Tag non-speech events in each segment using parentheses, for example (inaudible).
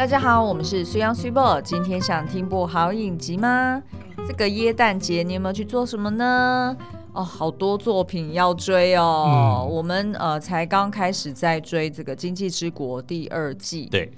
大家好，我们是水央水宝。今天想听部好影集吗？这个耶诞节你有没有去做什么呢？哦，好多作品要追哦。嗯、我们呃才刚开始在追这个《经济之国》第二季。对。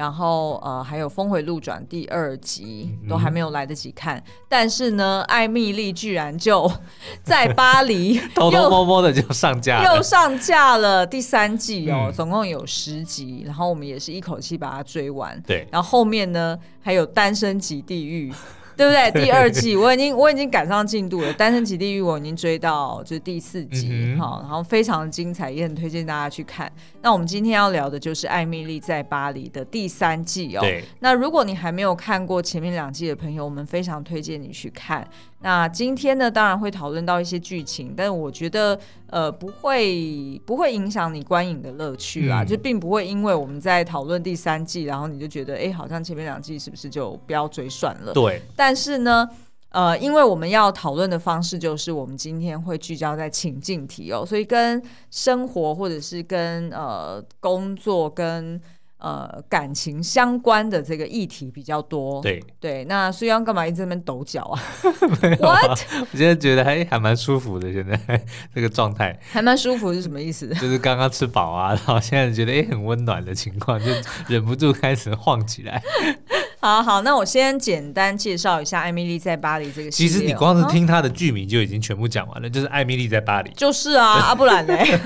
然后呃，还有《峰回路转》第二集都还没有来得及看，嗯、但是呢，艾蜜莉居然就 (laughs) 在巴黎 (laughs) 偷偷摸摸的就上架了，又上架了第三季哦，嗯、总共有十集，然后我们也是一口气把它追完。对，然后后面呢还有《单身即地狱》。对不对？第二季我已经我已经赶上进度了，《单身即地狱》我已经追到就是第四集，好、嗯，然后非常的精彩，也很推荐大家去看。那我们今天要聊的就是《艾米丽在巴黎》的第三季哦。那如果你还没有看过前面两季的朋友，我们非常推荐你去看。那今天呢，当然会讨论到一些剧情，但是我觉得，呃，不会不会影响你观影的乐趣啦，嗯、就并不会因为我们在讨论第三季，然后你就觉得，哎，好像前面两季是不是就不要追算了？对。但是呢，呃，因为我们要讨论的方式就是，我们今天会聚焦在情境题哦，所以跟生活或者是跟呃工作跟。呃，感情相关的这个议题比较多。对对，那苏央干嘛一直在那边抖脚啊？啊，What? 我现在觉得还还蛮舒服的，现在 (laughs) 这个状态还蛮舒服是什么意思？就是刚刚吃饱啊，然后现在觉得哎很温暖的情况，就忍不住开始晃起来。好好，那我先简单介绍一下《艾米丽在巴黎》这个。其实你光是听它的剧名就已经全部讲完了，就是《艾米丽在巴黎》。就是啊，啊不然嘞。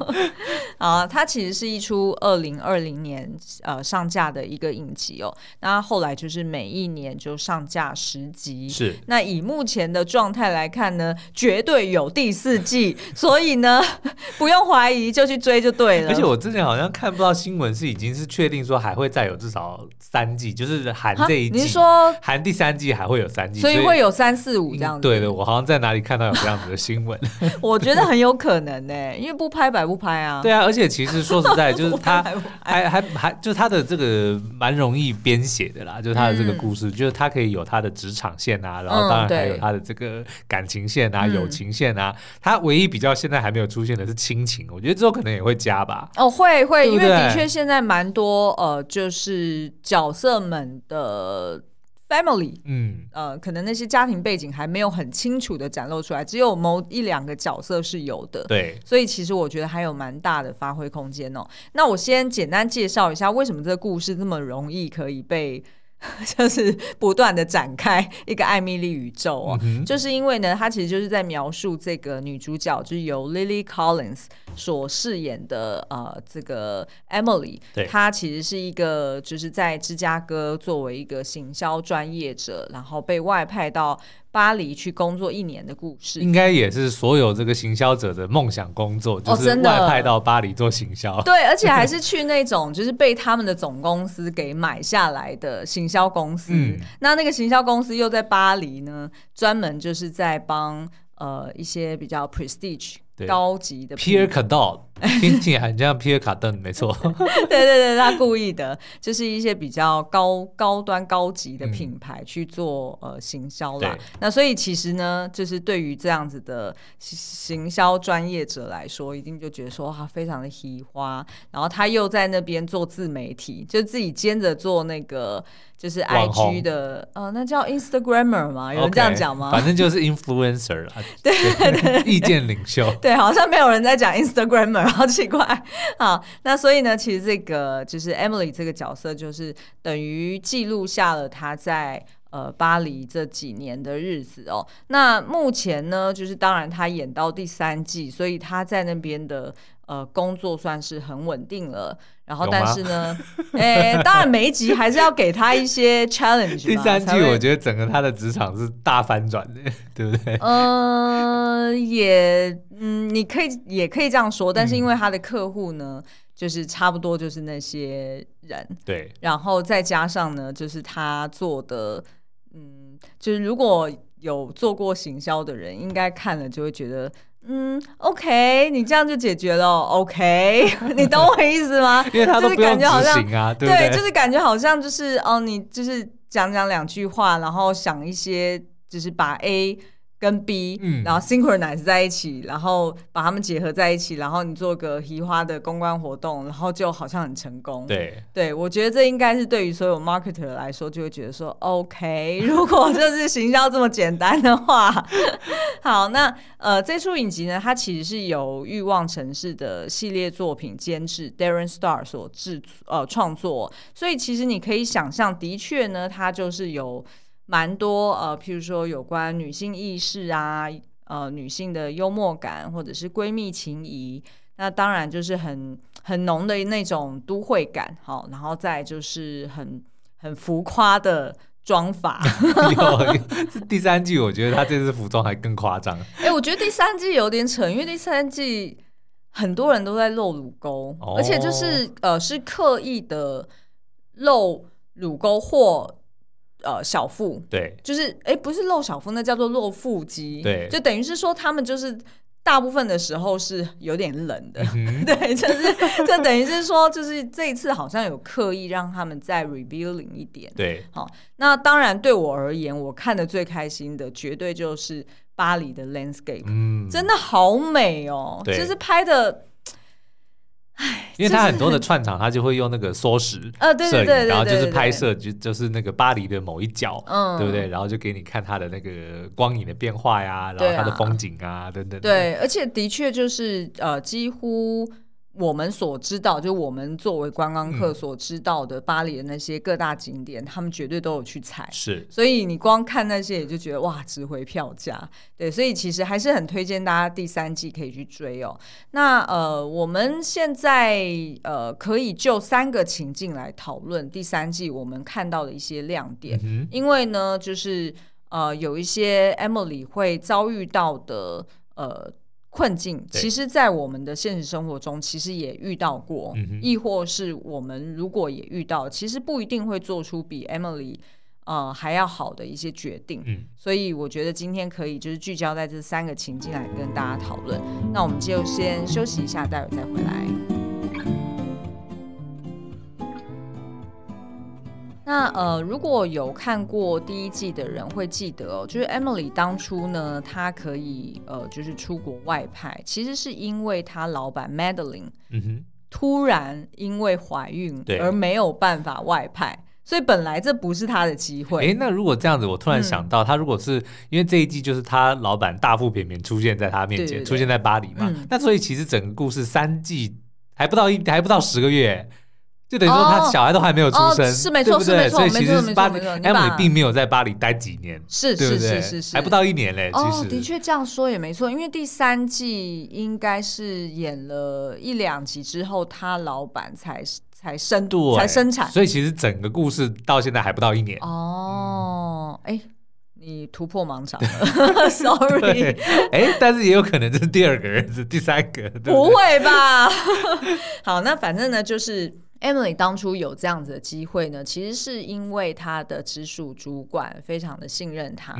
(laughs) 啊，它其实是一出二零二零年呃上架的一个影集哦。那后来就是每一年就上架十集。是。那以目前的状态来看呢，绝对有第四季，(laughs) 所以呢 (laughs) 不用怀疑就去追就对了。而且我之前好像看不到新闻是已经是确定说还会再有至少三季，就是。含这一季，含第三季还会有三季，所以会有三四五这样子。对的，我好像在哪里看到有这样子的新闻。(laughs) 我觉得很有可能呢、欸，因为不拍白不拍啊。对啊，而且其实说实在，(laughs) 就是他还还还就是他的这个蛮容易编写的啦，就是他的这个故事，嗯、就是他可以有他的职场线啊，然后当然还有他的这个感情线啊、嗯、友情线啊。他唯一比较现在还没有出现的是亲情，我觉得之后可能也会加吧。哦，会会，对对因为的确现在蛮多呃，就是角色们。的 family，嗯，呃，可能那些家庭背景还没有很清楚的展露出来，只有某一两个角色是有的，对，所以其实我觉得还有蛮大的发挥空间哦。那我先简单介绍一下，为什么这个故事这么容易可以被。(laughs) 就是不断的展开一个艾米丽宇宙哦，嗯、就是因为呢，他其实就是在描述这个女主角，就是由 Lily Collins 所饰演的呃这个 Emily，对她其实是一个就是在芝加哥作为一个行销专业者，然后被外派到。巴黎去工作一年的故事，应该也是所有这个行销者的梦想工作，就是外派到巴黎做行销。(laughs) 对，而且还是去那种 (laughs) 就是被他们的总公司给买下来的行销公司。嗯，那那个行销公司又在巴黎呢，专门就是在帮呃一些比较 prestige。对高级的 Pierre Cardin (laughs) 听起来很像 Pierre Cardin 没错。(laughs) 对对对，他故意的，就是一些比较高高端高级的品牌去做、嗯、呃行销啦。那所以其实呢，就是对于这样子的行销专业者来说，一定就觉得说他非常的喜花。然后他又在那边做自媒体，就自己兼着做那个。就是 I G 的，呃，那叫 Instagrammer 吗？有人这样讲吗？(laughs) 反正就是 influencer 对对对，意见领袖。对，好像没有人在讲 Instagram，好奇怪。好，那所以呢，其实这个就是 Emily 这个角色，就是等于记录下了她在呃巴黎这几年的日子哦。那目前呢，就是当然她演到第三季，所以她在那边的。呃，工作算是很稳定了，然后但是呢，(laughs) 哎、欸，当然每一集还是要给他一些 (laughs) challenge。第三季我觉得整个他的职场是大翻转的，(laughs) 对不对？呃，也，嗯，你可以也可以这样说，但是因为他的客户呢，嗯、就是差不多就是那些人，对，然后再加上呢，就是他做的，嗯，就是如果有做过行销的人，应该看了就会觉得。嗯，OK，你这样就解决了，OK，你懂我意思吗？(laughs) 因为他都不用执行啊，对，对，就是感觉好像就是哦，你就是讲讲两句话，然后想一些，就是把 A 跟 B，、嗯、然后 synchronize 在一起，然后把它们结合在一起，然后你做个移花的公关活动，然后就好像很成功。对，对我觉得这应该是对于所有 marketer 来说，就会觉得说 OK，(laughs) 如果就是行销这么简单的话，(laughs) 好，那呃，这出影集呢，它其实是由欲望城市的系列作品监制 Darren Star 所制呃创作，所以其实你可以想象，的确呢，它就是有。蛮多呃，譬如说有关女性意识啊，呃，女性的幽默感，或者是闺蜜情谊，那当然就是很很浓的那种都会感，好，然后再就是很很浮夸的妆法。有第三季，我觉得他这次服装还更夸张。(laughs) 哎、欸，我觉得第三季有点扯，因为第三季很多人都在露乳沟，哦、而且就是呃是刻意的露乳沟或。呃，小腹对，就是哎、欸，不是露小腹，那叫做露腹肌，对，就等于是说他们就是大部分的时候是有点冷的，嗯、(laughs) 对，就是就等于是说，就是这一次好像有刻意让他们再 revealing 一点，对，好，那当然对我而言，我看的最开心的绝对就是巴黎的 landscape，嗯，真的好美哦，对。就是拍的。因为他很多的串场，他就会用那个缩时 (laughs) 摄影，然后就是拍摄就就是那个巴黎的某一角，嗯，对不对？然后就给你看他的那个光影的变化呀，然后他的风景啊等等。对，而且的确就是呃，几乎。我们所知道，就我们作为观光客所知道的巴黎的那些各大景点，嗯、他们绝对都有去踩。是，所以你光看那些，也就觉得哇，值回票价。对，所以其实还是很推荐大家第三季可以去追哦。那呃，我们现在呃，可以就三个情境来讨论第三季我们看到的一些亮点，嗯、因为呢，就是呃，有一些 Emily 会遭遇到的呃。困境，其实，在我们的现实生活中，其实也遇到过，对亦或是我们如果也遇到，其实不一定会做出比 Emily 呃还要好的一些决定。嗯，所以我觉得今天可以就是聚焦在这三个情境来跟大家讨论。那我们就先休息一下，待会再回来。那呃，如果有看过第一季的人会记得哦，就是 Emily 当初呢，她可以呃，就是出国外派，其实是因为她老板 Madeline，嗯哼，突然因为怀孕而没有办法外派，所以本来这不是她的机会。诶，那如果这样子，我突然想到，她、嗯、如果是因为这一季就是她老板大腹便便出现在她面前，对对对，出现在巴黎嘛，嗯、那所以其实整个故事三季还不到一还不到十个月。就等于说他小孩都还没有出生，是没错，是没错，所以其实巴黎，Emily 并没有在巴黎待几年，是是是是是，还不到一年嘞。其实的确这样说也没错，因为第三季应该是演了一两集之后，他老板才才生度才生产，所以其实整个故事到现在还不到一年。哦，哎，你突破盲肠了，(laughs) sorry。哎，但是也有可能这是第二个儿子，第三个，不会吧？(laughs) 好，那反正呢就是。Emily 当初有这样子的机会呢，其实是因为她的直属主管非常的信任她。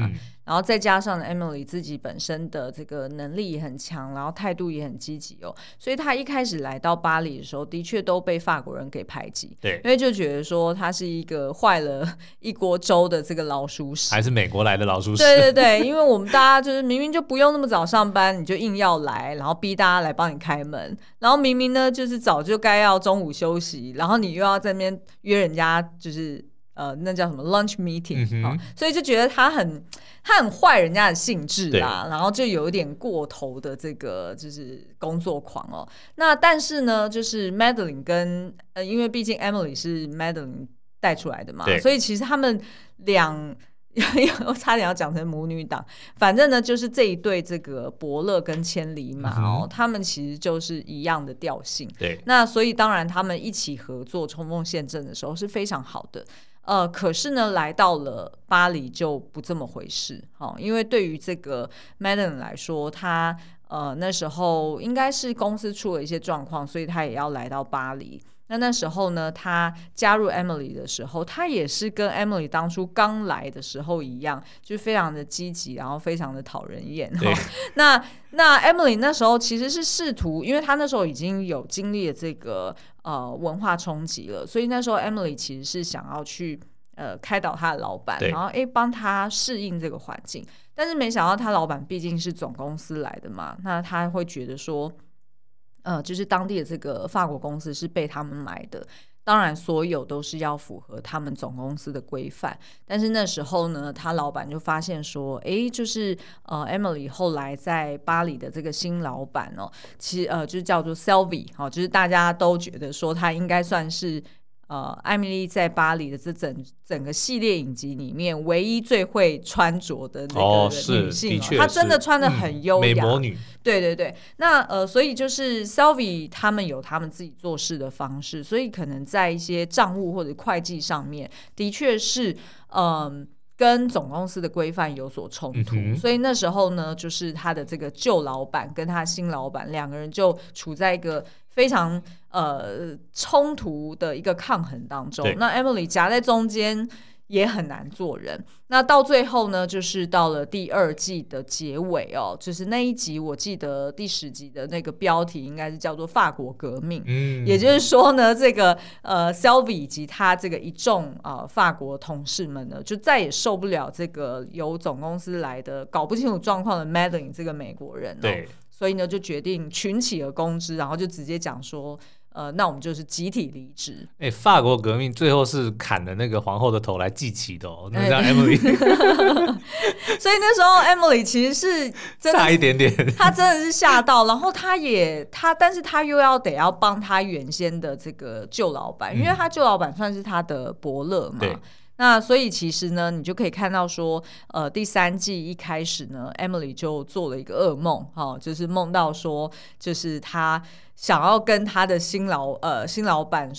然后再加上 Emily 自己本身的这个能力也很强，然后态度也很积极哦，所以她一开始来到巴黎的时候，的确都被法国人给排挤，对，因为就觉得说她是一个坏了一锅粥的这个老鼠屎，还是美国来的老鼠屎，对对对，因为我们大家就是明明就不用那么早上班，你就硬要来，然后逼大家来帮你开门，然后明明呢就是早就该要中午休息，然后你又要在那边约人家就是。呃，那叫什么 lunch meeting、嗯哼哦、所以就觉得他很他很坏人家的兴致啦，然后就有一点过头的这个就是工作狂哦。那但是呢，就是 Madeline 跟呃，因为毕竟 Emily 是 Madeline 带出来的嘛，所以其实他们两，(laughs) 我差点要讲成母女党，反正呢，就是这一对这个伯乐跟千里马哦，嗯、他们其实就是一样的调性。对，那所以当然他们一起合作冲锋陷阵的时候是非常好的。呃，可是呢，来到了巴黎就不这么回事，哦，因为对于这个 madam 来说，他呃那时候应该是公司出了一些状况，所以他也要来到巴黎。那那时候呢，他加入 Emily 的时候，他也是跟 Emily 当初刚来的时候一样，就非常的积极，然后非常的讨人厌。哈那那 Emily 那时候其实是试图，因为他那时候已经有经历了这个呃文化冲击了，所以那时候 Emily 其实是想要去呃开导他的老板，然后诶帮他适应这个环境。但是没想到他老板毕竟是总公司来的嘛，那他会觉得说，呃，就是当地的这个法国公司是被他们买的。当然，所有都是要符合他们总公司的规范。但是那时候呢，他老板就发现说，哎，就是呃，Emily 后来在巴黎的这个新老板哦，其实呃，就是叫做 Sylvie 哦，就是大家都觉得说他应该算是。呃，艾米丽在巴黎的这整整个系列影集里面，唯一最会穿着的那个女性，哦，她真的穿的很优雅，嗯，美魔女。对对对，那呃，所以就是 Sylvie 他们有他们自己做事的方式，所以可能在一些账务或者会计上面，的确是嗯。呃跟总公司的规范有所冲突，嗯，所以那时候呢，就是他的这个旧老板跟他新老板两个人就处在一个非常呃冲突的一个抗衡当中。那 Emily 夹在中间。也很难做人。那到最后呢，就是到了第二季的结尾哦，就是那一集，我记得第十集的那个标题应该是叫做“法国革命”。嗯，也就是说呢，这个呃，Sylvie 以及他这个一众啊、呃、法国同事们呢，就再也受不了这个由总公司来的搞不清楚状况的 Madeleine 这个美国人、哦。对，所以呢，就决定群起而攻之，然后就直接讲说。呃，那我们就是集体离职。哎、欸，法国革命最后是砍了那个皇后的头来祭旗的哦，那叫 Emily。(laughs) (laughs) 所以那时候 Emily 其实是真的差一点点，她真的是吓到，然后她也她，但是她又要得要帮她原先的这个旧老板，因为她旧老板算是她的伯乐嘛。那所以其实呢，你就可以看到说，呃，第三季一开始呢，Emily 就做了一个噩梦，哈、哦，就是梦到说，就是她。想要跟她的新老呃新老板，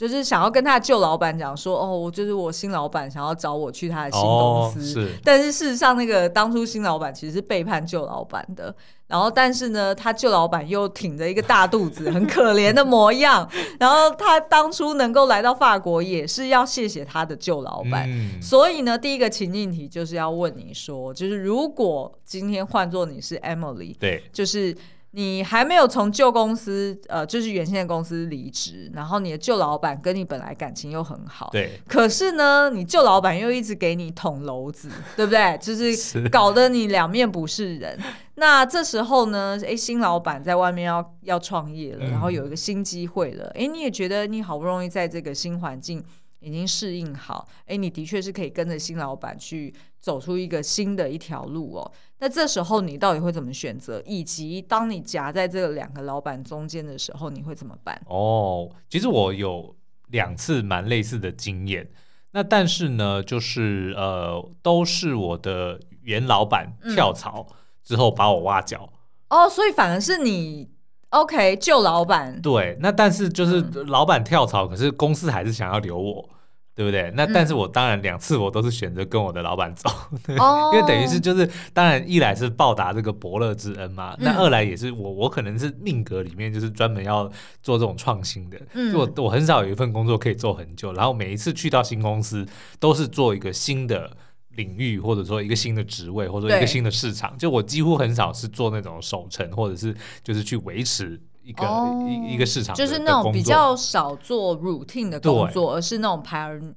就是想要跟他的旧老板讲说，哦，就是我新老板想要找我去他的新公司，哦、是。但是事实上，那个当初新老板其实是背叛旧老板的。然后，但是呢，他旧老板又挺着一个大肚子，很可怜的模样。然后他当初能够来到法国，也是要谢谢他的旧老板。嗯、所以呢，第一个情境题就是要问你说，就是如果今天换做你是 Emily，对，就是。你还没有从旧公司，呃，就是原先的公司离职，然后你的旧老板跟你本来感情又很好，对。可是呢，你旧老板又一直给你捅娄子，(laughs) 对不对？就是搞得你两面不是人。是那这时候呢，诶，新老板在外面要要创业了，然后有一个新机会了，诶，你也觉得你好不容易在这个新环境。已经适应好，哎，你的确是可以跟着新老板去走出一个新的一条路哦。那这时候你到底会怎么选择？以及当你夹在这两个老板中间的时候，你会怎么办？哦，其实我有两次蛮类似的经验，那但是呢，就是呃，都是我的原老板跳槽之后把我挖角。嗯、哦，所以反而是你。OK，救老板。对，那但是就是老板跳槽，嗯，可是公司还是想要留我，对不对？那但是我当然两次我都是选择跟我的老板走，(laughs) 哦，因为等于是就是当然一来是报答这个伯乐之恩嘛，嗯，那二来也是我我可能是命格里面就是专门要做这种创新的，嗯，我我很少有一份工作可以做很久，然后每一次去到新公司都是做一个新的。领域或者说一个新的职位，或者说一个新的市场，就我几乎很少是做那种守城，或者是就是去维持一个、哦、一一个市场，就是那种比较少做 routine 的工作，而是那种 pioneer。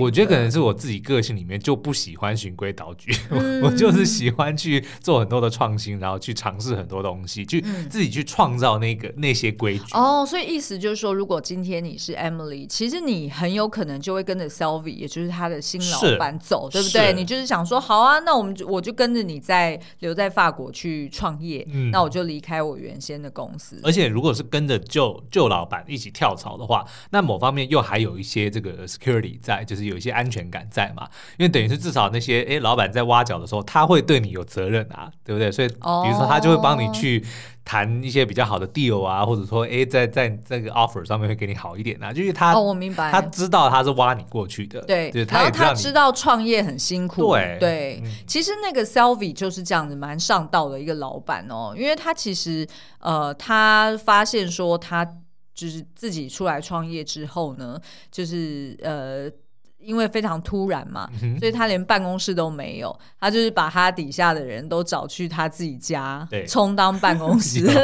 我觉得可能是我自己个性里面就不喜欢循规蹈矩，嗯、(laughs) 我就是喜欢去做很多的创新，然后去尝试很多东西，去自己去创造那个那些规矩。哦，所以意思就是说，如果今天你是 Emily，其实你很有可能就会跟着 Sylvie，也就是他的新老板走，对不对？你就是想说，好啊，那我们就我就跟着你在留在法国去创业，嗯，那我就离开我原先的公司。而且如果是跟着旧旧老板一起跳槽的话，那某方面又还有一些这个 security。在就是有一些安全感在嘛，因为等于是至少那些诶老板在挖角的时候，他会对你有责任啊，对不对？所以比如说他就会帮你去谈一些比较好的 deal 啊，或者说诶在在这个 offer 上面会给你好一点啊，就是他哦我明白，他知道他是挖你过去的，对，就是他也知道，然后他知道创业很辛苦，对对、嗯。其实那个 Sylvie 就是这样子蛮上道的一个老板哦，因为他其实呃他发现说他。就是自己出来创业之后呢，就是呃，因为非常突然嘛，嗯、所以他连办公室都没有，他就是把他底下的人都找去他自己家，充当办公室，(laughs) 对，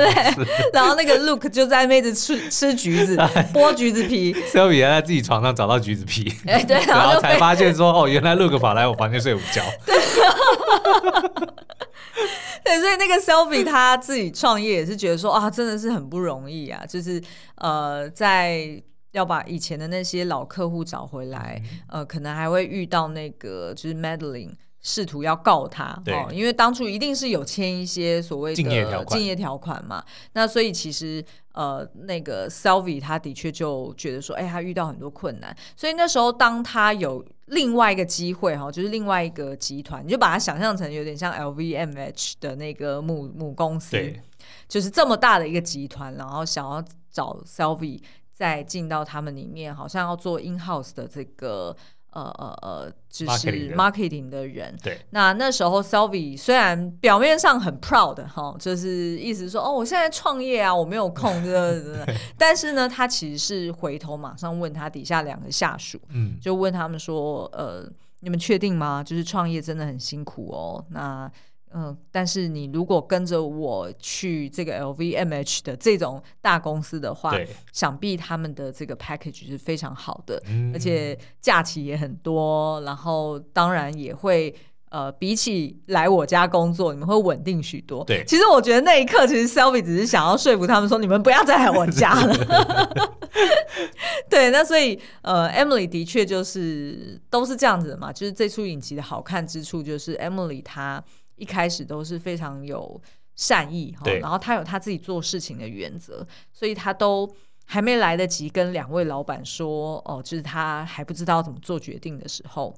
然后那个 Luke 就在那子吃吃橘子，(laughs) 剥橘子皮。Sylvie 在自己床上找到橘子皮，哎，对，然后，然后才发现说，哦，原来 Luke 跑来我房间睡午觉。对，(laughs) (laughs) 对，所以那个 Sylvie (laughs) 他自己创业也是觉得说，啊，真的是很不容易啊，就是呃，在。要把以前的那些老客户找回来，嗯、呃，可能还会遇到那个就是 Madeline 试图要告他，对哦，因为当初一定是有签一些所谓的竞业条款，竞业条款嘛。那所以其实呃，那个 Sylvie 他的确就觉得说，哎，他遇到很多困难。所以那时候当他有另外一个机会哈，就是另外一个集团，你就把它想象成有点像 LVMH 的那个母母公司，对就是这么大的一个集团，然后想要找 Sylvie。再进到他们里面，好像要做 in house 的这个呃呃呃，就是 marketing 的人。对，那那时候 Sylvie 虽然表面上很 proud 哈，就是意思说哦，我现在创业啊，我没有空，对对对。但是呢，他其实是回头马上问他底下两个下属，嗯，就问他们说，呃，你们确定吗？就是创业真的很辛苦哦，那。嗯，但是你如果跟着我去这个 LVMH 的这种大公司的话，想必他们的这个 package 是非常好的，嗯、而且假期也很多，然后当然也会呃，比起来我家工作，你们会稳定许多。对，其实我觉得那一刻，其实 Selby 只是想要说服他们说，你们不要再来我家了。(laughs) 对，那所以呃，Emily 的确就是都是这样子的嘛，就是这出影集的好看之处就是 Emily 她。一开始都是非常有善意哈，然后他有他自己做事情的原则，所以他都还没来得及跟两位老板说哦，就是他还不知道怎么做决定的时候，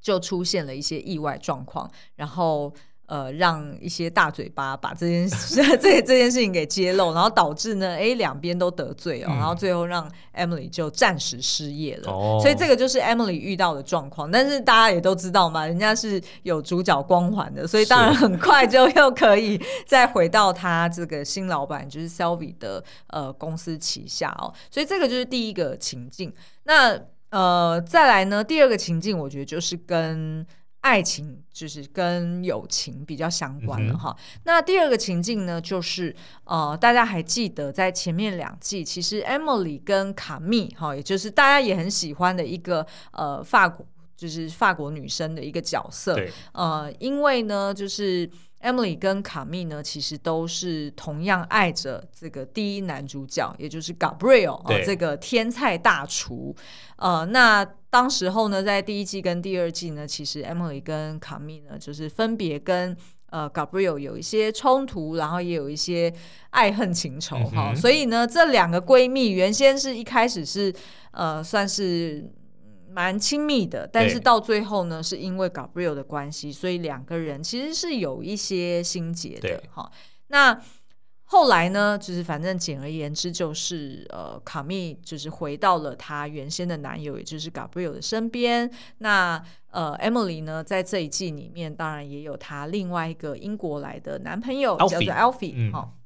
就出现了一些意外状况，然后。呃，让一些大嘴巴把这件事 (laughs) 这这件事情给揭露，然后导致呢，哎，两边都得罪哦，嗯、然后最后让 Emily 就暂时失业了。哦、所以这个就是 Emily 遇到的状况。但是大家也都知道嘛，人家是有主角光环的，所以当然很快就又可以再回到他这个新老板就是 Sylvie 的呃公司旗下哦。所以这个就是第一个情境。那呃，再来呢，第二个情境，我觉得就是跟。爱情就是跟友情比较相关了哈。嗯、那第二个情境呢，就是呃，大家还记得在前面两季，其实 Emily 跟卡蜜哈，也就是大家也很喜欢的一个呃法国，就是法国女生的一个角色。对呃，因为呢，就是 Emily 跟卡蜜呢，其实都是同样爱着这个第一男主角，也就是 Gabriel 对、呃、这个天菜大厨。呃，那。当时候呢，在第一季跟第二季呢，其实 Emily 跟卡蜜呢，就是分别跟呃 Gabriel 有一些冲突，然后也有一些爱恨情仇哈。所以呢，这两个闺蜜原先是一开始是呃算是蛮亲密的，但是到最后呢，是因为 Gabriel 的关系，所以两个人其实是有一些心结的哈。那后来呢，就是反正简而言之，就是呃，卡蜜就是回到了她原先的男友，也就是 Gabriel 的身边。那呃，Emily 呢，在这一季里面，当然也有她另外一个英国来的男朋友叫做 Alfie 哈、嗯。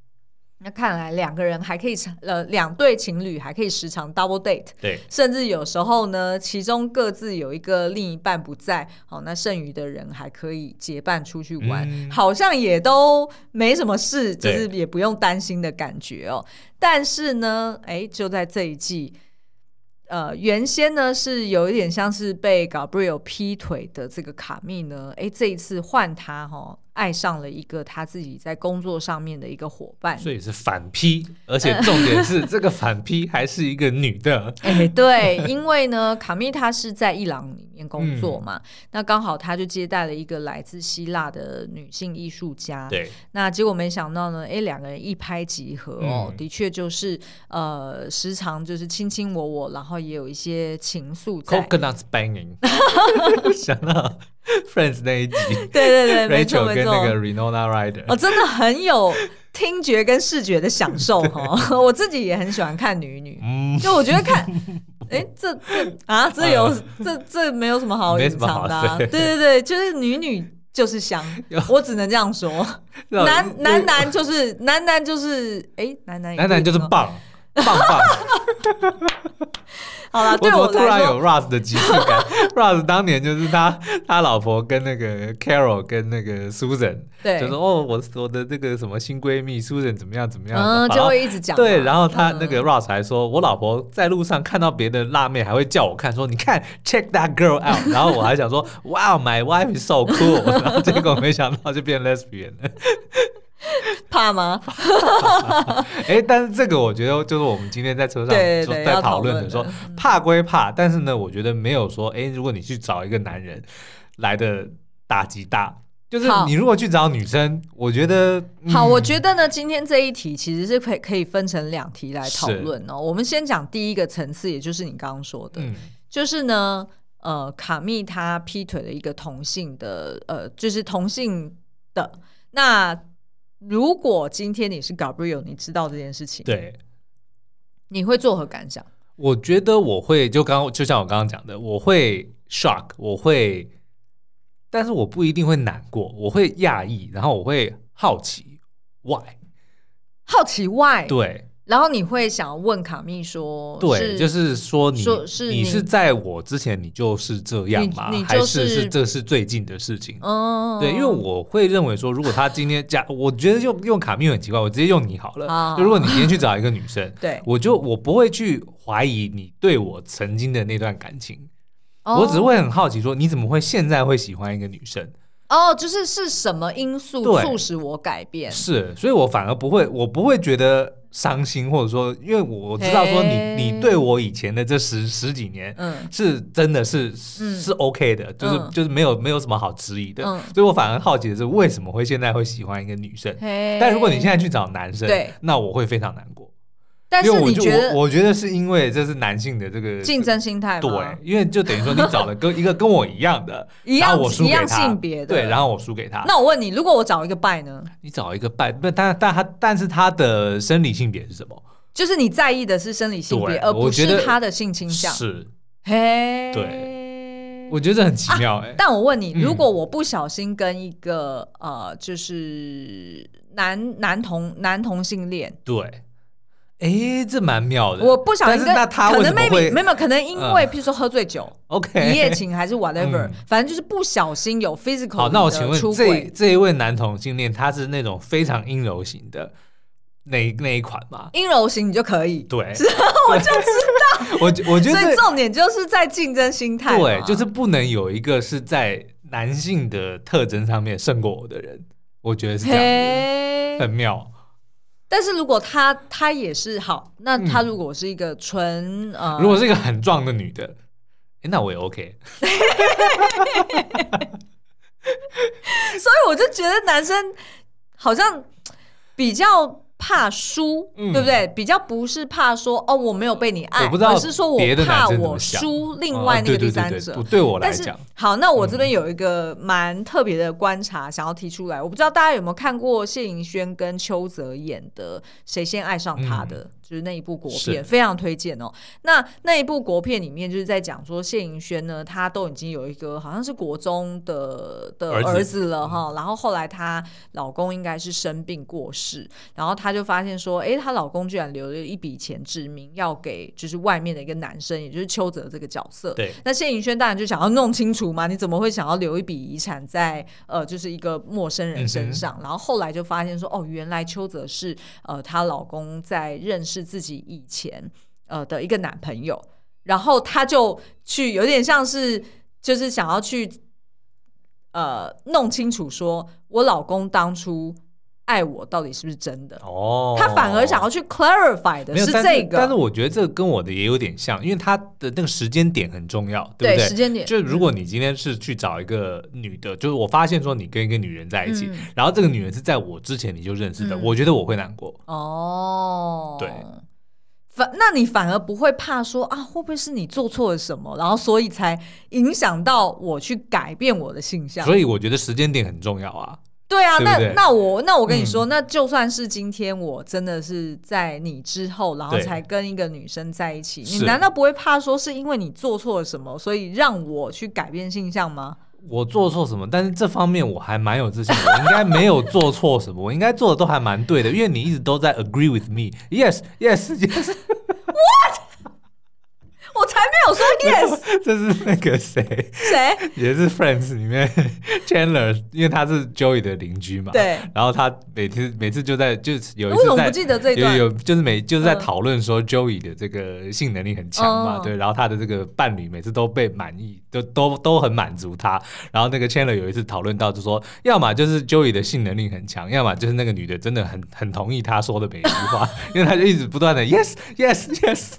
那看来两个人还可以呃，两对情侣还可以时常 double date，对，甚至有时候呢，其中各自有一个另一半不在，好，那剩余的人还可以结伴出去玩，嗯、好像也都没什么事，就是也不用担心的感觉哦。但是呢，哎，就在这一季，呃，原先呢是有一点像是被 Gabriel 劈腿的这个卡密呢，哎，这一次换他哈、哦。爱上了一个他自己在工作上面的一个伙伴，所以是反批，而且重点是这个反批还是一个女的。(laughs) 哎，对，因为呢，卡蜜她是在伊朗里面工作嘛，嗯、那刚好她就接待了一个来自希腊的女性艺术家。对，那结果没想到呢，哎，两个人一拍即合哦，嗯、的确就是呃，时常就是卿卿我我，然后也有一些情愫在。Coconuts banging，(laughs) 想到。(laughs) Friends 那一集，(laughs) 对对对，没错 Rachel 跟那个 Winona Ryder，我真的很有听觉跟视觉的享受 (laughs) 哈。我自己也很喜欢看女女，就我觉得看，哎，这这啊，这有这这没有什么好隐藏的，对对对，就是女女就是香，我只能这样说。男男男就是男男就是哎，男男男男就是棒棒棒。(laughs) 好了，对我，我突然有 Russ 的即视感。Russ 当年就是他他老婆跟那个 Carol 跟那个 Susan，对，就说哦，我我的这个什么新闺蜜 Susan 怎么样怎么样，嗯，就会一直讲。对，然后他那个 Russ 还说，嗯、我老婆在路上看到别的辣妹，还会叫我看，说你看 check that girl out。(laughs) 然后我还想说，Wow, my wife is so cool。(laughs) 然后结果没想到就变 lesbian 了。(laughs) 怕吗？哎、欸，但是这个我觉得就是我们今天在车上在讨论的时候，怕归怕，但是呢，我觉得没有说，哎、欸，如果你去找一个男人来的打击大，就是你如果去找女生，我觉得好、嗯，我觉得呢，今天这一题其实是可以可以分成两题来讨论哦。我们先讲第一个层次，也就是你刚刚说的、嗯，就是呢，呃，卡密他劈腿的一个同性的，呃，就是同性的那。如果今天你是 Gabriel，你知道这件事情，对，你会作何感想？我觉得我会就刚就像我刚刚讲的，我会 shock，我会，但是我不一定会难过，我会讶异，然后我会好奇 why，好奇 why，对。然后你会想要问卡密说，对，就是说你说是你，你是在我之前你就是这样吗？你你就是、还是是这是最近的事情？哦，对，因为我会认为说，如果他今天假，我觉得用用卡密很奇怪，我直接用你好了。哦、就如果你今天去找一个女生，(laughs) 对，我就我不会去怀疑你对我曾经的那段感情，哦、我只会很好奇说，你怎么会现在会喜欢一个女生？哦，就是是什么因素促使我改变？是，所以我反而不会，我不会觉得。伤心，或者说，因为我知道说你你对我以前的这十十几年，嗯，是真的是、嗯、是 OK 的，就是、嗯、就是没有没有什么好质疑的、嗯，所以我反而好奇的是为什么会现在会喜欢一个女生，但如果你现在去找男生，对，那我会非常难过。但是你觉得？我觉得是因为这是男性的这个竞争心态？对，因为就等于说你找了跟 (laughs) 一个跟我一样的，一样我输给他，一样性别的，对，然后我输给他。那我问你，如果我找一个 bi 呢？你找一个 bi，不，但但他但是他的生理性别是什么？就是你在意的是生理性别，而不是他的性倾向。是，嘿，对，我觉得这很奇妙哎、欸啊。但我问你，如果我不小心跟一个、嗯、呃，就是男男同男同性恋，对。哎，这蛮妙的。我不想跟，那他可能 maybe 没有，可能因为譬如说喝醉酒，OK，一夜情还是 (laughs) whatever，、嗯、反正就是不小心有 physical。好，那我请问这这一位男同性恋，他是那种非常阴柔型的那那一款吗？阴柔型你就可以，对，(laughs) 我就知道。我 (laughs) 我觉得所以重点就是在竞争心态，对，就是不能有一个是在男性的特征上面胜过我的人，我觉得是这样子，很妙。但是如果她她也是好，那她如果是一个纯、嗯、呃，如果是一个很壮的女的，欸、那我也 OK。(laughs) 所以我就觉得男生好像比较。怕输、嗯，对不对？比较不是怕说哦，我没有被你爱，而是说我怕我输另外那个第三者。哦、对，对，对，对，对我来讲，好，那我这边有一个蛮特别的观察、嗯，想要提出来。我不知道大家有没有看过谢盈萱跟邱泽演的《谁先爱上他的》。嗯就是那一部国片，非常推荐哦。那那一部国片里面，就是在讲说谢盈萱呢，她都已经有一个好像是国中的的儿子了哈。然后后来她老公应该是生病过世，然后她就发现说，哎，她老公居然留了一笔钱指名要给就是外面的一个男生，也就是邱泽这个角色。对。那谢盈轩当然就想要弄清楚嘛，你怎么会想要留一笔遗产在呃就是一个陌生人身上？嗯、然后后来就发现说，哦，原来邱泽是呃她老公在认识。自己以前呃的一个男朋友，然后她就去有点像是就是想要去呃弄清楚，说我老公当初爱我到底是不是真的哦，他反而想要去 clarify 的是这个，但是，我觉得这个跟我的也有点像，因为他的那个时间点很重要，对不对？对，时间点，就如果你今天是去找一个女的，就是我发现说你跟一个女人在一起，嗯、然后这个女人是在我之前你就认识的，嗯、我觉得我会难过哦。对，反那你反而不会怕说啊，会不会是你做错了什么，然后所以才影响到我去改变我的性向？所以我觉得时间点很重要啊。对啊，对对，那那我那我跟你说，嗯，那就算是今天我真的是在你之后，然后才跟一个女生在一起，你难道不会怕说是因为你做错了什么，所以让我去改变性向吗？我做错什么？但是这方面我还蛮有自信的，我应该没有做错什么，(laughs) 我应该做的都还蛮对的，因为你一直都在 agree with me，yes yes yes，what？我才没有说 yes。(laughs) 这是那个谁？谁？也是 Friends 里面 (laughs) Chandler，因为他是 Joey 的邻居嘛。对。然后他每天每次就在就是有一次在，为什么不记得这段？有有就是每就是在讨论说 Joey 的这个性能力很强嘛，嗯、对。然后他的这个伴侣每次都被满意，都都都很满足他。然后那个 Chandler 有一次讨论到，就说要么就是 Joey 的性能力很强，要么就是那个女的真的很很同意他说的每一句话，(laughs) 因为他就一直不断的 yes yes yes。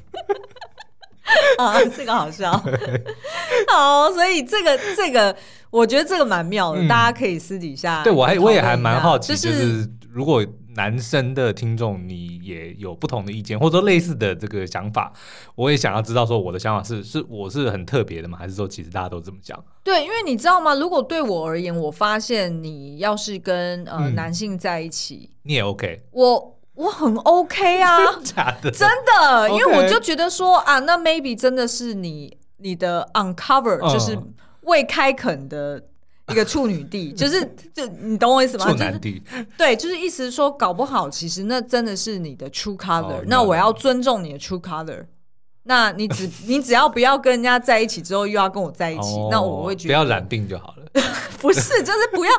(laughs) 啊，这个好笑。(laughs) 好，所以这个这个，我觉得这个蛮妙的，嗯、大家可以私底下。对我还我也还蛮好奇，就是、就是、如果男生的听众你也有不同的意见，或者说类似的这个想法，我也想要知道，说我的想法是是我是很特别的吗？还是说其实大家都这么讲？对，因为你知道吗？如果对我而言，我发现你要是跟呃、嗯、男性在一起，你也 OK，我。我很 OK 啊，假的，真的，因为我就觉得说啊，那 maybe 真的是你你的 uncover 就是未开垦的一个处女地，(laughs) 就是就你懂我意思吗？处男地，对，就是意思说，搞不好其实那真的是你的 true color，那我要尊重你的 true color，那你只 (laughs) 你只要不要跟人家在一起之后又要跟我在一起，那我会觉得不要染病就好了，(laughs) 不是，就是不要。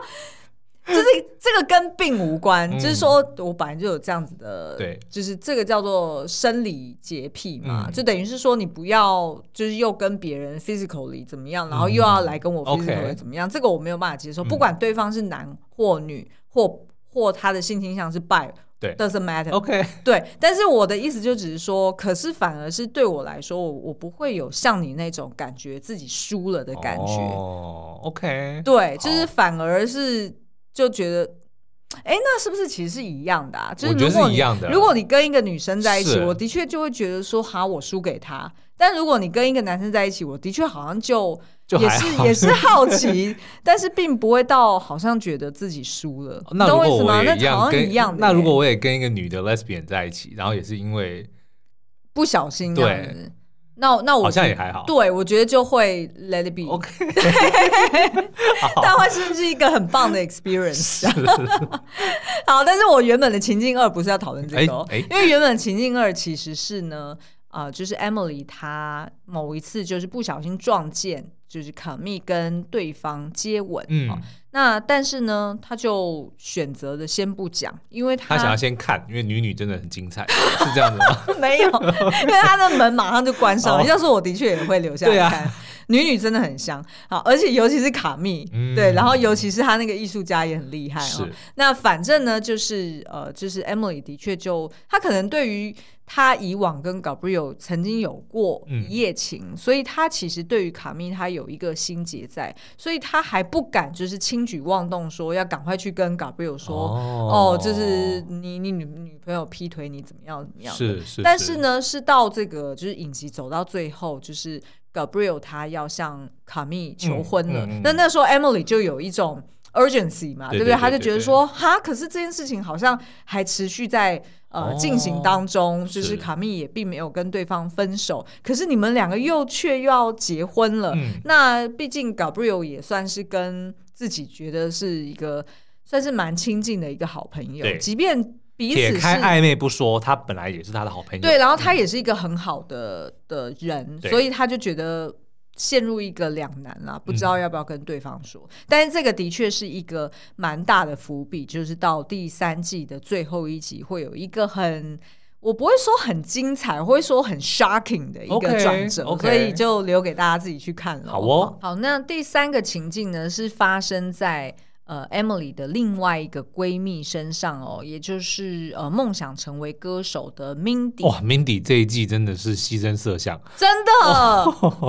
就是这个跟病无关，嗯、就是说我本来就有这样子的，对，就是这个叫做生理洁癖嘛，嗯、就等于是说你不要就是又跟别人 physically 怎么样，然后又要来跟我 physically 怎么样，嗯、这个我没有办法接受，嗯、不管对方是男或女或或他的性倾向是 bi，对，doesn't matter，OK，、对，但是我的意思就只是说，可是反而是对我来说，我我不会有像你那种感觉自己输了的感觉，哦，OK，对，就是反而是。就觉得，哎，那是不是其实是一样的啊？就是如果你如果你跟一个女生在一起，我的确就会觉得说，哈，我输给她。但如果你跟一个男生在一起，我的确好像就也是也是好奇，(laughs) 但是并不会到好像觉得自己输了。那如果我也一样跟一样的，那如果我也跟一个女的 lesbian 在一起，然后也是因为不小心对。那那我好像也还好，对，我觉得就会 let it be，OK，(laughs) 但会是是一个很棒的 (laughs) experience。(laughs) 好，但是我原本的情境二不是要讨论这个，欸欸、因为原本的情境二其实是呢，啊、呃，就是 Emily 她某一次就是不小心撞见。就是卡密跟对方接吻，嗯，那但是呢，他就选择的先不讲，因为他他想要先看，因为女女真的很精彩，(laughs) 是这样子吗？(laughs) 没有，因为他的门马上就关上了。要是我的确也会留下来看，女女真的很香，好，而且尤其是卡密，对，然后尤其是他那个艺术家也很厉害哦。那反正呢，就是呃，就是 Emily 的确就他可能对于。他以往跟 Gabriel 曾经有过一夜情，嗯、所以他其实对于卡密他有一个心结在，所以他还不敢就是轻举妄动，说要赶快去跟 Gabriel 说，哦，哦，就是你你女女朋友劈腿你怎么样怎么样？是是，是。但是呢，是到这个就是影集走到最后，就是 Gabriel 他要向卡密求婚了，那、嗯嗯嗯、那时候 Emily 就有一种 urgency 嘛，对，对不对？他就觉得说，哈，可是这件事情好像还持续在。呃，进行当中，就是卡密也并没有跟对方分手，可是你们两个又却又要结婚了。那毕竟 Gabriel 也算是跟自己觉得是一个算是蛮亲近的一个好朋友，即便彼此开暧昧不说，他本来也是他的好朋友。对，然后他也是一个很好的的人，所以他就觉得。陷入一个两难啦，不知道要不要跟对方说。嗯、但是这个的确是一个蛮大的伏笔，就是到第三季的最后一集会有一个很，我不会说很精彩，我会说很 shocking 的一个转折，okay, okay 所以就留给大家自己去看了。好哦，好，那第三个情境呢是发生在。呃，Emily 的另外一个闺蜜身上哦，也就是呃，梦想成为歌手的 Mindy。哇，Mindy 这一季真的是牺牲色相，真的，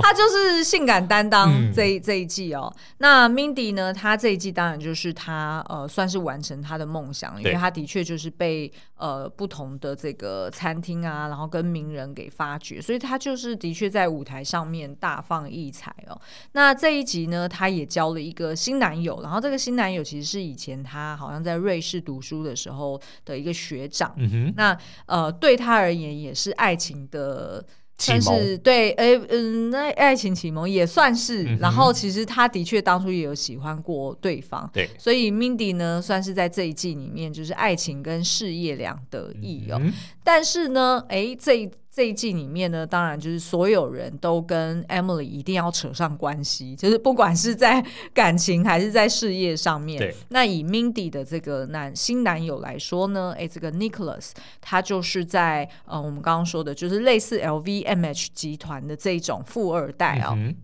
她就是性感担当这一、嗯、这一季哦。那 Mindy 呢，她这一季当然就是她呃，算是完成她的梦想，因为她的确就是被呃不同的这个餐厅啊，然后跟名人给发掘，所以她就是的确在舞台上面大放异彩哦。那这一集呢，她也交了一个新男友，然后这个新男友。其实是以前他好像在瑞士读书的时候的一个学长，那呃对他而言也是爱情的，算是对，哎嗯，那爱情启蒙也算是。嗯、然后其实他的确当初也有喜欢过对方，对，所以 Mindy 呢算是在这一季里面就是爱情跟事业两得意哦。嗯、但是呢，哎这这一季里面呢，当然就是所有人都跟 Emily 一定要扯上关系，就是不管是在感情还是在事业上面。那以 Mindy 的这个男新男友来说呢，哎，这个 Nicholas 他就是在呃我们刚刚说的，就是类似 LVMH 集团的这种富二代啊、哦。嗯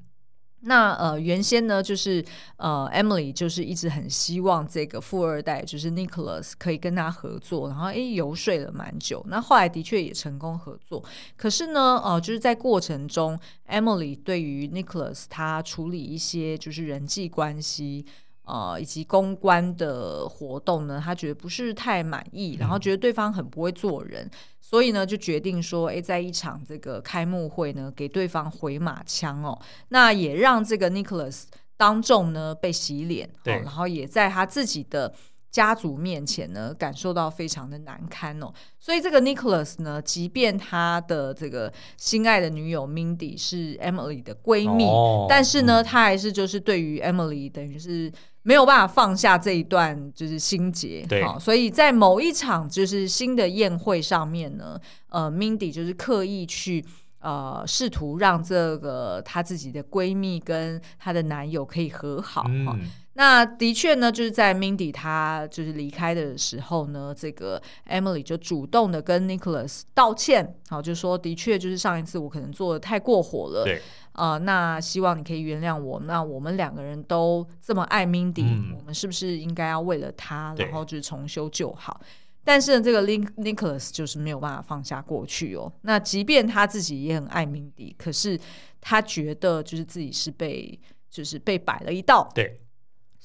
那呃，原先呢，就是呃，Emily 就是一直很希望这个富二代，就是 Nicholas 可以跟他合作，然后诶游说了蛮久。那后来的确也成功合作，可是呢，呃，就是在过程中，Emily 对于 Nicholas 他处理一些就是人际关系。呃，以及公关的活动呢，他觉得不是太满意，然后觉得对方很不会做人，嗯、所以呢，就决定说，哎，在一场这个开幕会呢，给对方回马枪哦，那也让这个 Nicholas 当众呢被洗脸，对、哦，然后也在他自己的。家族面前呢，感受到非常的难堪哦，所以这个 Nicholas 呢，即便他的这个心爱的女友 Mindy 是 Emily 的闺蜜，哦、但是呢，嗯、他还是就是对于 Emily 等于是没有办法放下这一段就是心结，好、哦，所以在某一场就是新的宴会上面呢，呃，Mindy 就是刻意去呃试图让这个她自己的闺蜜跟她的男友可以和好，嗯。哦那的确呢，就是在 Mindy 她就是离开的时候呢，这个 Emily 就主动的跟 Nicholas 道歉，好，就说的确就是上一次我可能做的太过火了，对，呃，那希望你可以原谅我。那我们两个人都这么爱 Mindy，嗯，我们是不是应该要为了他，然后就是重修旧好？但是呢，这个 Nicholas 就是没有办法放下过去哦。那即便他自己也很爱 Mindy，可是他觉得就是自己是被就是被摆了一道，对。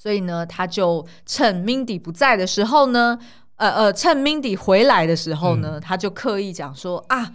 所以呢，他就趁 Mindy 不在的时候呢，呃呃，趁 Mindy 回来的时候呢，嗯、他就刻意讲说啊。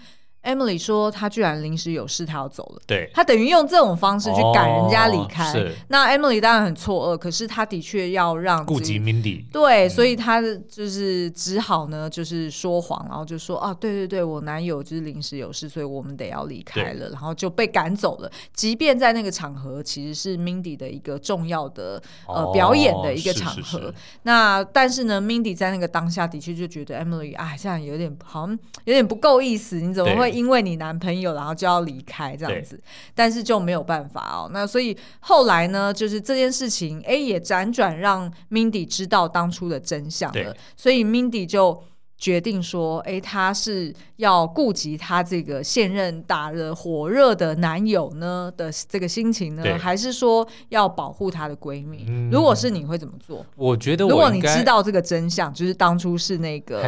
Emily 说：“她居然临时有事，她要走了。对，她等于用这种方式去赶人家离开。哦、那 Emily 当然很错愕，可是她的确要让顾及 Mindy。对，嗯、所以她就是只好呢，就是说谎，然后就说：啊，对对对，我男友就是临时有事，所以我们得要离开了，然后就被赶走了。即便在那个场合，其实是 Mindy 的一个重要的呃、哦、表演的一个场合。是是是那但是呢，Mindy 在那个当下的确就觉得 Emily 啊，这样有点好像有点不够意思，你怎么会？”因为你男朋友，然后就要离开这样子，但是就没有办法哦。那所以后来呢，就是这件事情，哎，也辗转让 Mindy 知道当初的真相了。所以 Mindy 就决定说，哎，她是要顾及她这个现任打得火热的男友呢的这个心情呢，对还是说要保护她的闺蜜？嗯、如果是你会怎么做？我觉得我，如果你知道这个真相，就是当初是那个。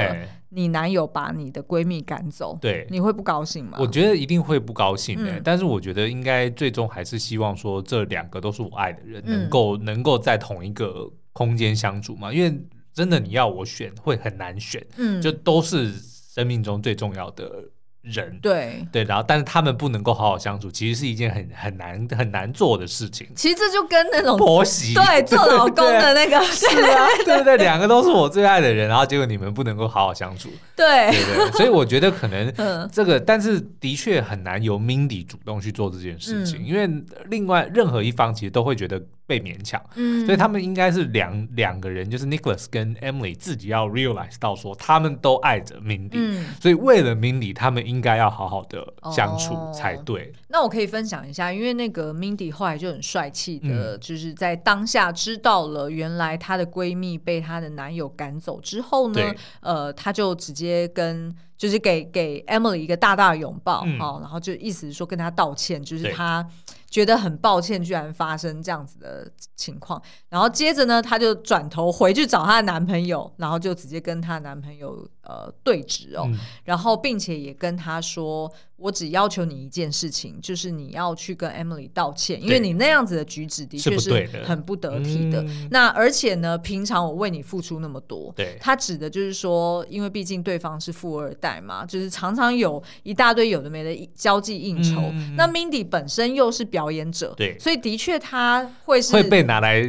你男友把你的闺蜜赶走，对，你会不高兴吗？我觉得一定会不高兴的，嗯、但是我觉得应该最终还是希望说这两个都是我爱的人，嗯、能够能够在同一个空间相处嘛。因为真的你要我选，会很难选，嗯，就都是生命中最重要的人，对对，然后但是他们不能够好好相处，其实是一件很很难很难做的事情。其实这就跟那种婆媳对 (laughs) 做老公的那个是啊，对不对？两个都是我最爱的人，然后结果你们不能够好好相处，对对对。所以我觉得可能这个，但是的确很难由 Mindy 主动去做这件事情，因为另外任何一方其实都会觉得。被勉强，嗯，所以他们应该是两两个人，就是 Nicholas 跟 Emily 自己要 realize 到说，他们都爱着 Mindy，嗯，所以为了 Mindy，他们应该要好好的相处才对。哦，那我可以分享一下，因为那个 Mindy 后来就很帅气的，嗯，就是在当下知道了原来她的闺蜜被她的男友赶走之后呢，呃，她就直接跟就是给给 Emily 一个大大的拥抱，嗯，哦，然后就意思是说跟她道歉，就是她。觉得很抱歉，居然发生这样子的情况。然后接着呢，她就转头回去找她的男朋友，然后就直接跟她男朋友呃对峙哦，嗯、然后并且也跟他说：“我只要求你一件事情，就是你要去跟 Emily 道歉，因为你那样子的举止的确是很不得体的。那而且呢，平常我为你付出那么多，对，他指的就是说，因为毕竟对方是富二代嘛，就是常常有一大堆有的没的交际应酬。嗯、那 Mindy 本身又是表演者，对，所以的确他会是会被拿来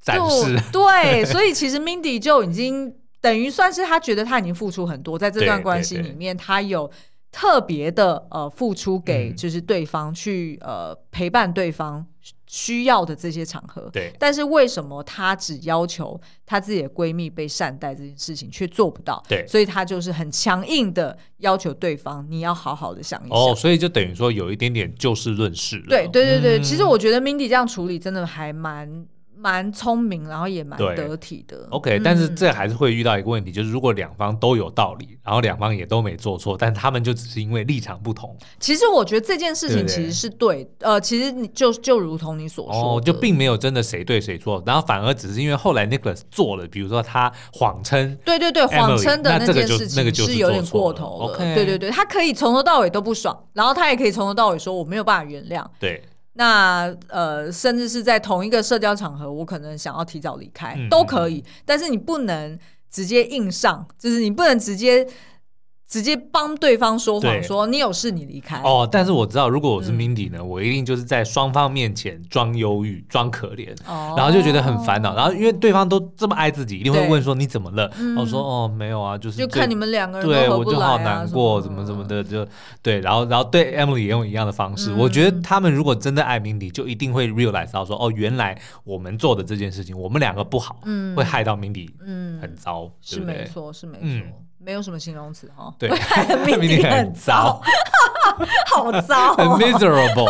展示。对，所以其实 Mindy 就已经。等于算是他觉得他已经付出很多，在这段关系里面，他有特别的呃付出给就是对方去呃陪伴对方需要的这些场合，对。但是为什么他只要求她自己的闺蜜被善待这件事情却做不到？对，所以他就是很强硬的要求对方，你要好好的想一想。哦，所以就等于说有一点点就事论事了。对对对对，嗯、其实我觉得 Mindy 这样处理真的还蛮。蛮聪明，然后也蛮得体的。OK，、嗯、但是这还是会遇到一个问题，就是如果两方都有道理，然后两方也都没做错，但他们就只是因为立场不同。其实我觉得这件事情其实是对，对，对，呃，其实你就就如同你所说，哦，就并没有真的谁对谁错，然后反而只是因为后来 Nicholas 做了，比如说他谎称，对对对，谎称的那件事情那个是有点过头了。OK，对对对，他可以从头到尾都不爽，然后他也可以从头到尾说我没有办法原谅。对。那呃，甚至是在同一个社交场合，我可能想要提早离开，嗯、都可以，但是你不能直接硬上，就是你不能直接。直接帮对方说谎，说你有事你离开。哦，但是我知道，如果我是 Mindy 呢，嗯、我一定就是在双方面前装忧郁、装可怜，哦，然后就觉得很烦恼。然后因为对方都这么爱自己，一定会问说你怎么了？我说哦没有啊，就是就看你们两个人对我就好难过，怎么怎么的就对。然后然后对 Emily 也用一样的方式。嗯、我觉得他们如果真的爱 Mindy，就一定会 realize 到说哦，原来我们做的这件事情，我们两个不好，嗯，会害到 Mindy，嗯，很糟，是没错，是没错。嗯没有什么形容词哈，对，(laughs) 很糟，好糟，(laughs) 很 miserable。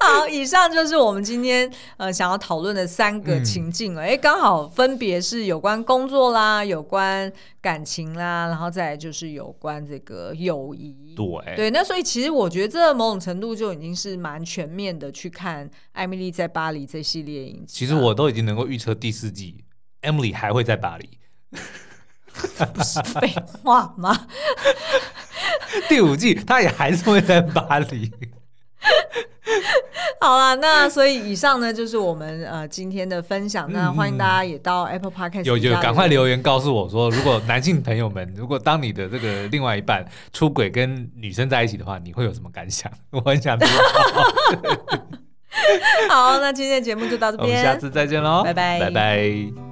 好，以上就是我们今天呃想要讨论的三个情境了。哎、嗯，刚好分别是有关工作啦，有关感情啦，然后再来就是有关这个友谊。对，对，那所以其实我觉得这某种程度就已经是蛮全面的去看《艾米丽在巴黎》这系列影集。其实我都已经能够预测第四季，Emily 还会在巴黎。(laughs) 不是废话吗？(laughs) 第五季他也还是会在巴黎。(laughs) 好了，那所以以上呢就是我们呃今天的分享。那欢迎大家也到 Apple Podcast 有有赶快留言告诉我说，如果男性朋友们，如果当你的这个另外一半出轨跟女生在一起的话，你会有什么感想？我很想知道。好，那今天的节目就到这边，我们下次再见喽，拜拜，拜拜。